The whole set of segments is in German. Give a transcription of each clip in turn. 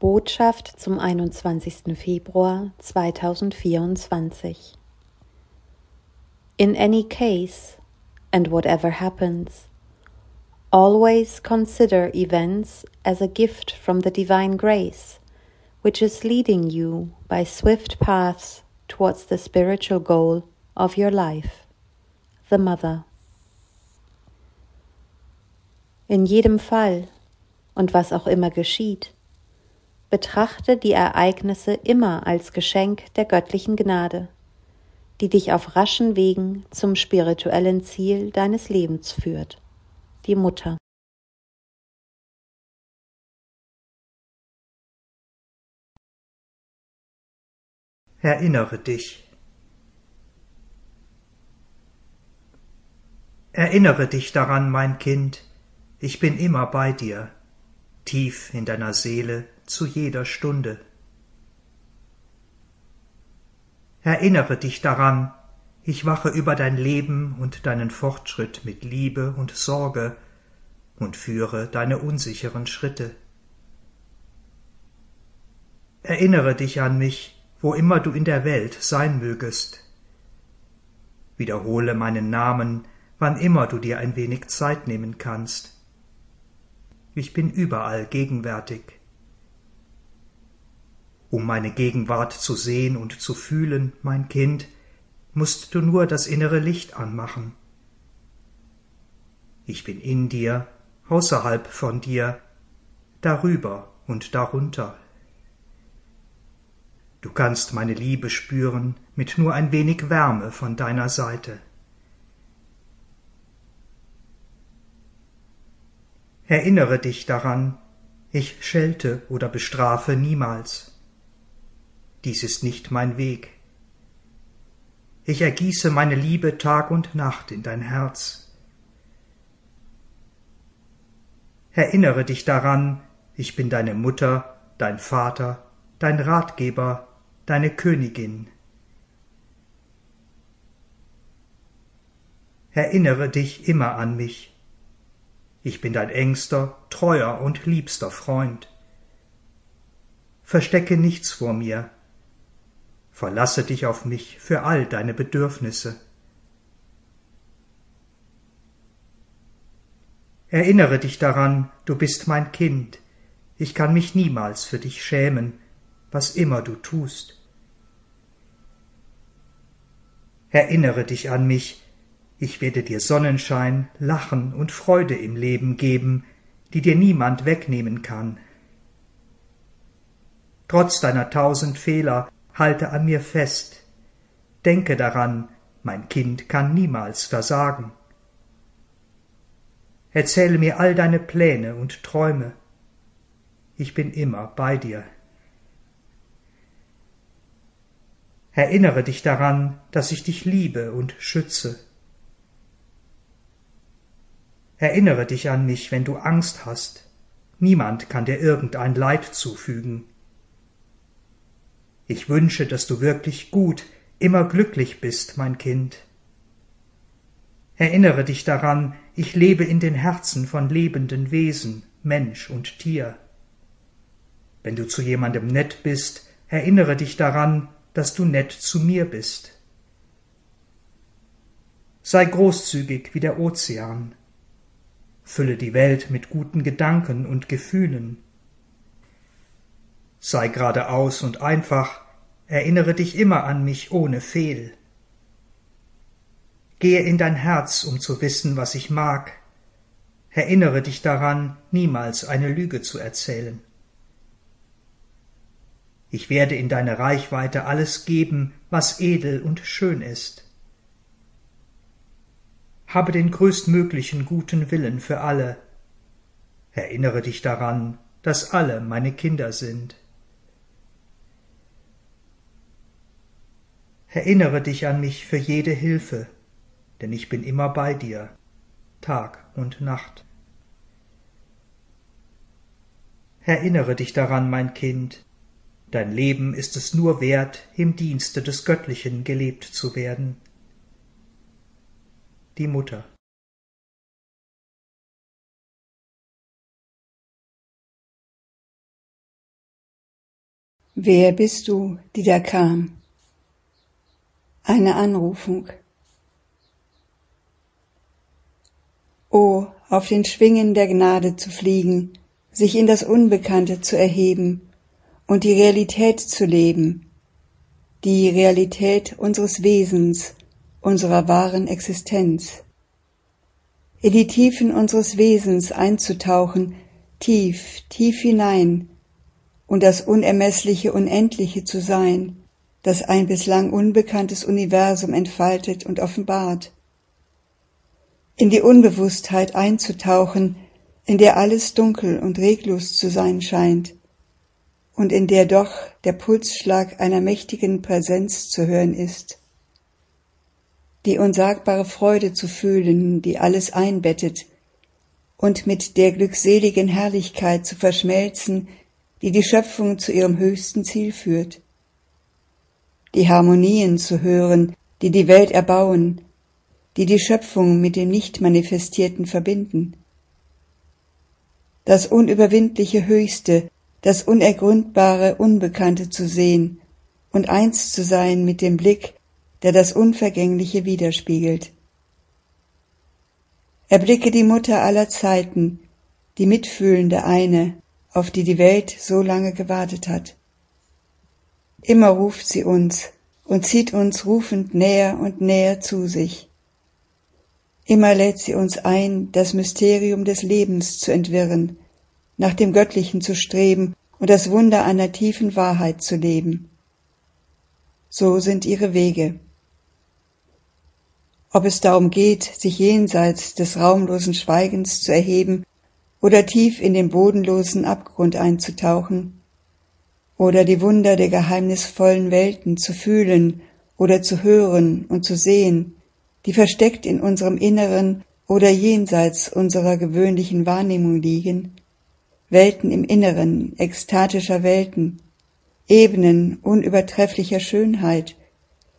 Botschaft zum 21. Februar 2024 In any case, and whatever happens, always consider events as a gift from the divine grace, which is leading you by swift paths towards the spiritual goal of your life, the Mother. In jedem Fall und was auch immer geschieht, betrachte die Ereignisse immer als Geschenk der göttlichen Gnade, die dich auf raschen Wegen zum spirituellen Ziel deines Lebens führt, die Mutter. Erinnere dich. Erinnere dich daran, mein Kind, ich bin immer bei dir, tief in deiner Seele zu jeder Stunde. Erinnere dich daran, ich wache über dein Leben und deinen Fortschritt mit Liebe und Sorge und führe deine unsicheren Schritte. Erinnere dich an mich, wo immer du in der Welt sein mögest. Wiederhole meinen Namen, wann immer du dir ein wenig Zeit nehmen kannst. Ich bin überall gegenwärtig. Um meine Gegenwart zu sehen und zu fühlen, mein Kind, musst du nur das innere Licht anmachen. Ich bin in dir, außerhalb von dir, darüber und darunter. Du kannst meine Liebe spüren mit nur ein wenig Wärme von deiner Seite. Erinnere dich daran, ich schelte oder bestrafe niemals dies ist nicht mein Weg. Ich ergieße meine Liebe Tag und Nacht in dein Herz. Erinnere dich daran, ich bin deine Mutter, dein Vater, dein Ratgeber, deine Königin. Erinnere dich immer an mich. Ich bin dein engster, treuer und liebster Freund. Verstecke nichts vor mir, verlasse dich auf mich für all deine Bedürfnisse. Erinnere dich daran, du bist mein Kind, ich kann mich niemals für dich schämen, was immer du tust. Erinnere dich an mich, ich werde dir Sonnenschein, Lachen und Freude im Leben geben, die dir niemand wegnehmen kann. Trotz deiner tausend Fehler halte an mir fest. Denke daran, mein Kind kann niemals versagen. Erzähle mir all deine Pläne und Träume. Ich bin immer bei dir. Erinnere dich daran, dass ich dich liebe und schütze. Erinnere dich an mich, wenn du Angst hast. Niemand kann dir irgendein Leid zufügen. Ich wünsche, dass du wirklich gut, immer glücklich bist, mein Kind. Erinnere dich daran, ich lebe in den Herzen von lebenden Wesen, Mensch und Tier. Wenn du zu jemandem nett bist, erinnere dich daran, dass du nett zu mir bist. Sei großzügig wie der Ozean. Fülle die Welt mit guten Gedanken und Gefühlen. Sei geradeaus und einfach, erinnere dich immer an mich ohne Fehl. Gehe in dein Herz, um zu wissen, was ich mag. Erinnere dich daran, niemals eine Lüge zu erzählen. Ich werde in deine Reichweite alles geben, was edel und schön ist. Habe den größtmöglichen guten Willen für alle. Erinnere dich daran, dass alle meine Kinder sind. Erinnere dich an mich für jede Hilfe, denn ich bin immer bei dir, Tag und Nacht. Erinnere dich daran, mein Kind, dein Leben ist es nur wert, im Dienste des Göttlichen gelebt zu werden. Die Mutter Wer bist du, die da kam? Eine Anrufung. O, auf den Schwingen der Gnade zu fliegen, sich in das Unbekannte zu erheben und die Realität zu leben, die Realität unseres Wesens, unserer wahren Existenz. In die Tiefen unseres Wesens einzutauchen, tief, tief hinein, und das unermessliche Unendliche zu sein, das ein bislang unbekanntes Universum entfaltet und offenbart. In die Unbewusstheit einzutauchen, in der alles dunkel und reglos zu sein scheint und in der doch der Pulsschlag einer mächtigen Präsenz zu hören ist. Die unsagbare Freude zu fühlen, die alles einbettet, und mit der glückseligen Herrlichkeit zu verschmelzen, die die Schöpfung zu ihrem höchsten Ziel führt. Die Harmonien zu hören, die die Welt erbauen, die die Schöpfung mit dem Nicht-Manifestierten verbinden. Das unüberwindliche Höchste, das unergründbare Unbekannte zu sehen und eins zu sein mit dem Blick, der das Unvergängliche widerspiegelt. Erblicke die Mutter aller Zeiten, die mitfühlende eine, auf die die Welt so lange gewartet hat. Immer ruft sie uns und zieht uns rufend näher und näher zu sich. Immer lädt sie uns ein, das Mysterium des Lebens zu entwirren, nach dem Göttlichen zu streben und das Wunder einer tiefen Wahrheit zu leben. So sind ihre Wege. Ob es darum geht, sich jenseits des raumlosen Schweigens zu erheben oder tief in den bodenlosen Abgrund einzutauchen oder die Wunder der geheimnisvollen Welten zu fühlen oder zu hören und zu sehen, die versteckt in unserem Inneren oder jenseits unserer gewöhnlichen Wahrnehmung liegen, Welten im Inneren ekstatischer Welten, Ebenen unübertrefflicher Schönheit,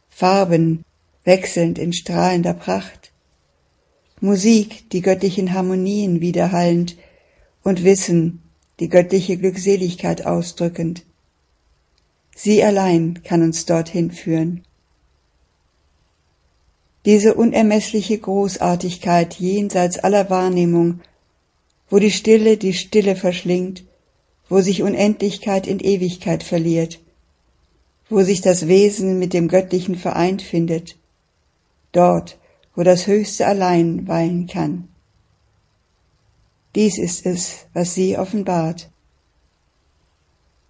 Farben wechselnd in strahlender Pracht, Musik, die göttlichen Harmonien widerhallend und Wissen, die göttliche Glückseligkeit ausdrückend. Sie allein kann uns dorthin führen. Diese unermessliche Großartigkeit jenseits aller Wahrnehmung, wo die Stille die Stille verschlingt, wo sich Unendlichkeit in Ewigkeit verliert, wo sich das Wesen mit dem Göttlichen vereint findet, dort, wo das Höchste allein weilen kann. Dies ist es, was sie offenbart.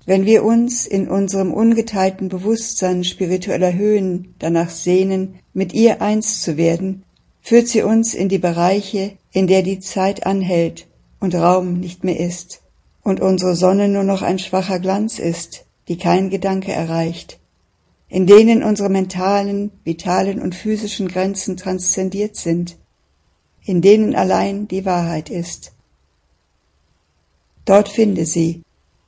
Wenn wir uns in unserem ungeteilten Bewusstsein spiritueller Höhen danach sehnen, mit ihr eins zu werden, führt sie uns in die Bereiche, in der die Zeit anhält und Raum nicht mehr ist und unsere Sonne nur noch ein schwacher Glanz ist, die kein Gedanke erreicht, in denen unsere mentalen, vitalen und physischen Grenzen transzendiert sind, in denen allein die Wahrheit ist. Dort finde sie,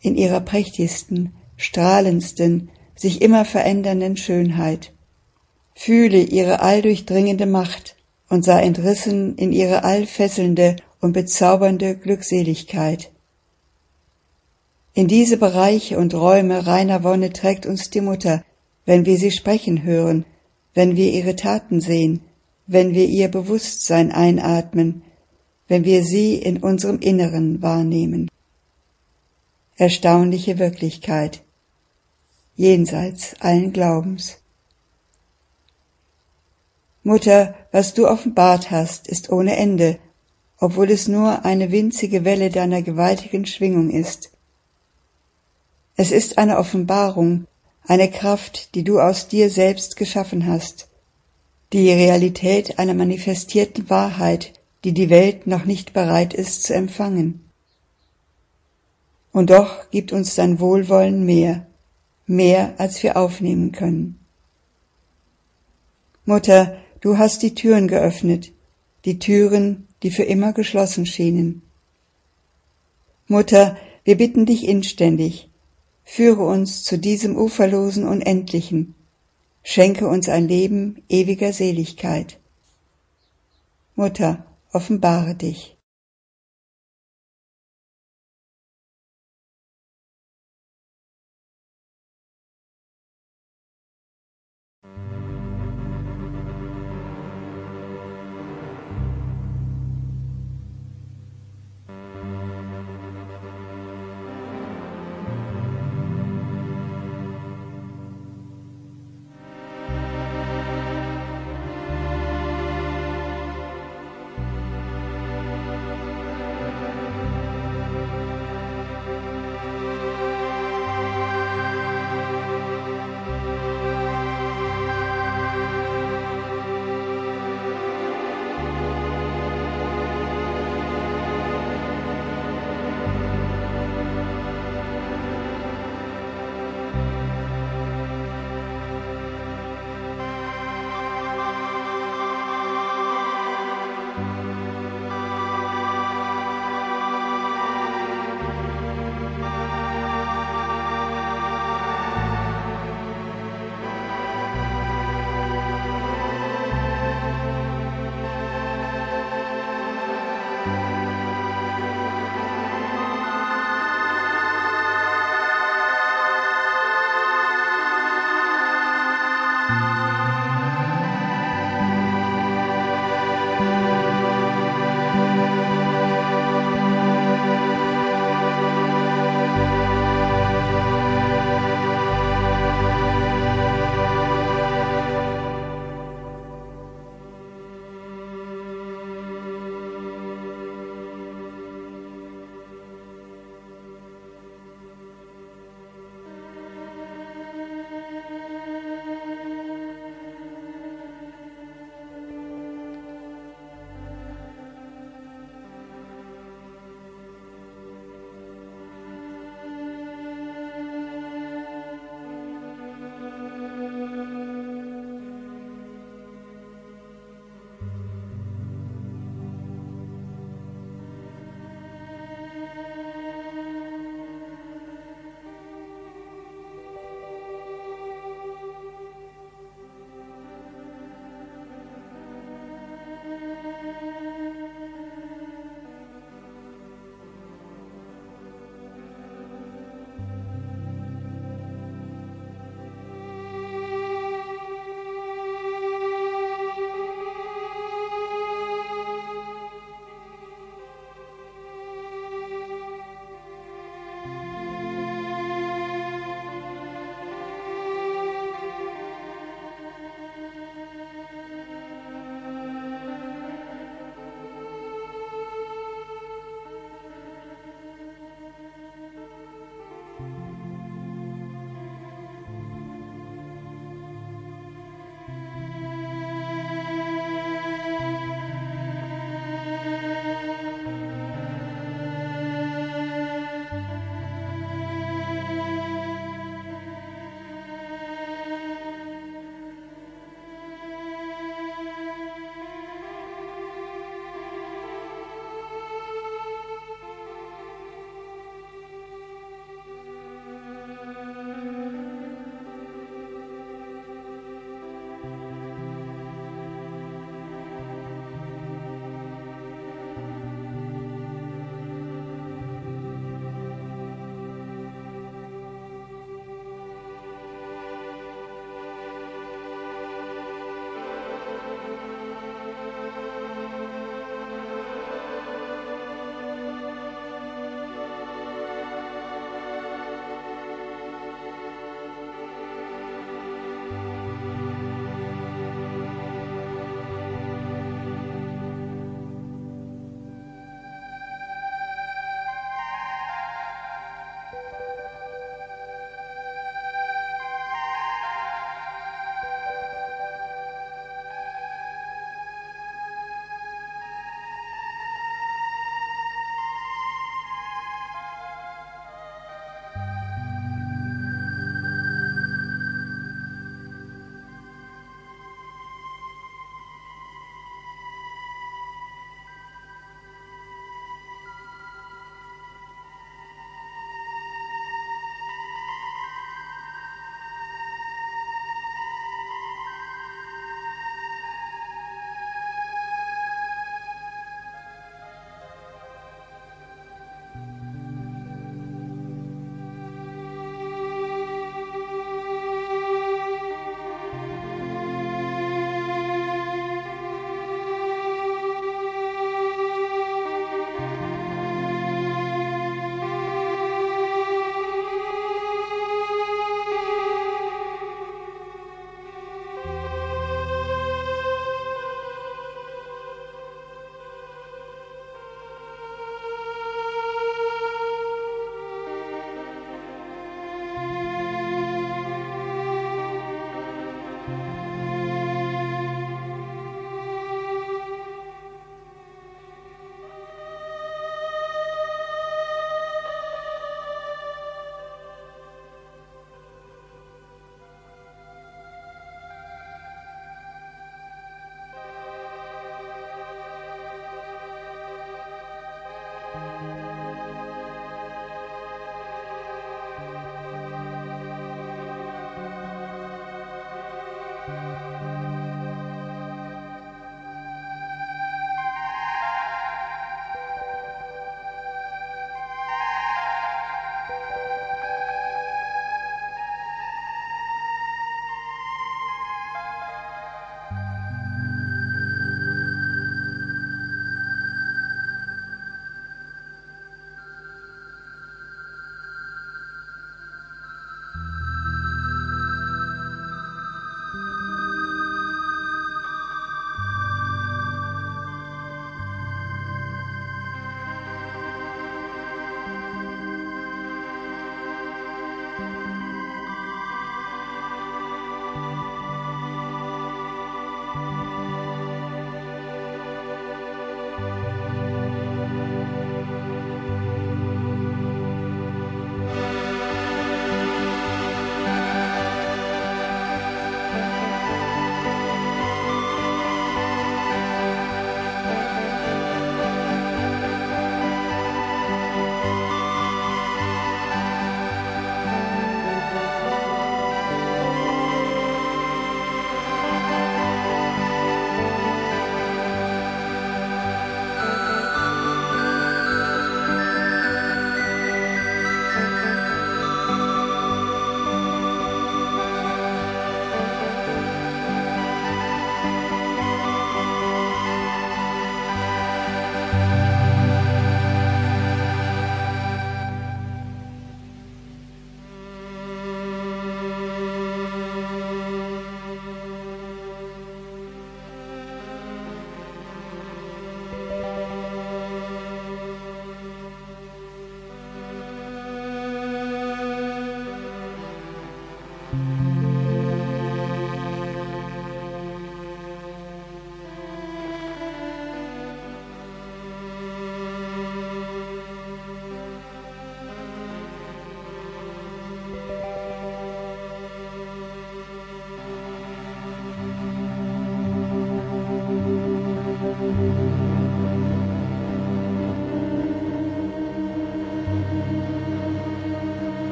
in ihrer prächtigsten, strahlendsten, sich immer verändernden Schönheit. Fühle ihre alldurchdringende Macht und sei entrissen in ihre allfesselnde und bezaubernde Glückseligkeit. In diese Bereiche und Räume reiner Wonne trägt uns die Mutter, wenn wir sie sprechen hören, wenn wir ihre Taten sehen, wenn wir ihr Bewusstsein einatmen, wenn wir sie in unserem Inneren wahrnehmen erstaunliche Wirklichkeit, jenseits allen Glaubens. Mutter, was du offenbart hast, ist ohne Ende, obwohl es nur eine winzige Welle deiner gewaltigen Schwingung ist. Es ist eine Offenbarung, eine Kraft, die du aus dir selbst geschaffen hast, die Realität einer manifestierten Wahrheit, die die Welt noch nicht bereit ist zu empfangen. Und doch gibt uns dein Wohlwollen mehr, mehr als wir aufnehmen können. Mutter, du hast die Türen geöffnet, die Türen, die für immer geschlossen schienen. Mutter, wir bitten dich inständig, führe uns zu diesem uferlosen Unendlichen, schenke uns ein Leben ewiger Seligkeit. Mutter, offenbare dich.